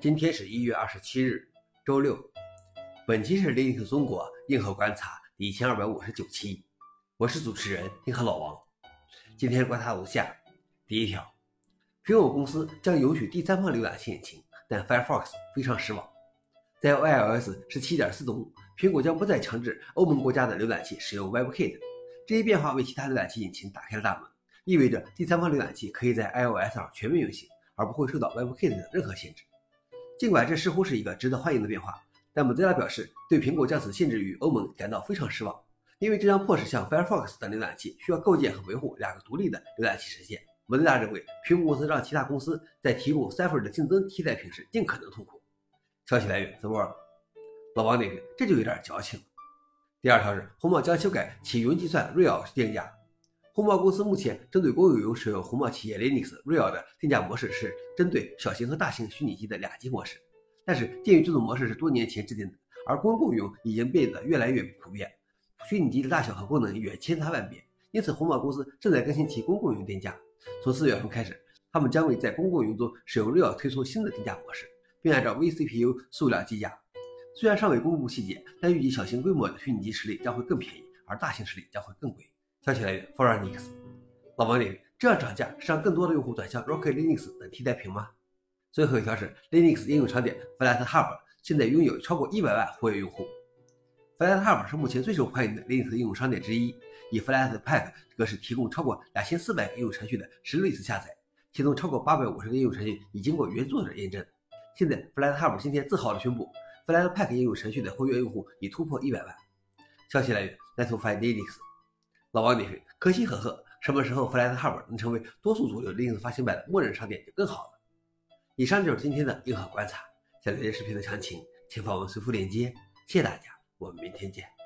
今天是一月二十七日，周六。本期是 Linux 中国硬核观察第一千二百五十九期，我是主持人硬核老王。今天观察如下：第一条，苹果公司将允许第三方浏览器引擎，但 Firefox 非常失望。在 iOS 十七点四中，苹果将不再强制欧盟国家的浏览器使用 WebKit。这一变化为其他浏览器引擎打开了大门，意味着第三方浏览器可以在 iOS 上全面运行，而不会受到 WebKit 的任何限制。尽管这似乎是一个值得欢迎的变化，但 Mozilla 表示对苹果将此限制于欧盟感到非常失望，因为这将迫使像 Firefox 等浏览器需要构建和维护两个独立的浏览器实现。Mozilla 认为苹果公司让其他公司在提供 Safari 的竞争替代品时尽可能痛苦。消息来源：The World。老王点评：这就有点矫情了。第二条是红帽将修改其云计算 Real 定价。红帽公司目前针对公有云使用红帽企业 Linux Real 的定价模式是针对小型和大型虚拟机的两级模式，但是鉴于这种模式是多年前制定的，而公共云已经变得越来越普遍，虚拟机的大小和功能远千差万别，因此红帽公司正在更新其公共云定价。从四月份开始，他们将会在公共云中使用 Real 推出新的定价模式，并按照 vCPU 数量计价。虽然尚未公布细节，但预计小型规模的虚拟机实力将会更便宜，而大型实力将会更贵。消息来源 f o r u n i x 老王点：这样涨价是让更多的用户转向 Rocket Linux 等替代品吗？最后一条是 Linux 应用场点 FlatHub 现在拥有超过一百万活跃用户。FlatHub 是目前最受欢迎的 Linux 应用商店之一，以 FlatPack 格式提供超过两千四百个应用程序的实例次下载，其中超过八百五十个应用程序已经过原作者验证。现在 FlatHub 今天自豪地宣布，FlatPack 应用程序的活跃用户已突破一百万。消息来源 Let's Find Linux。老王你：可喜可贺，什么时候 FlatHub 能成为多数主流 Linux 发行版的默认商店就更好了。以上就是今天的硬核观察。想了解视频的详情，请访问随附链接。谢谢大家，我们明天见。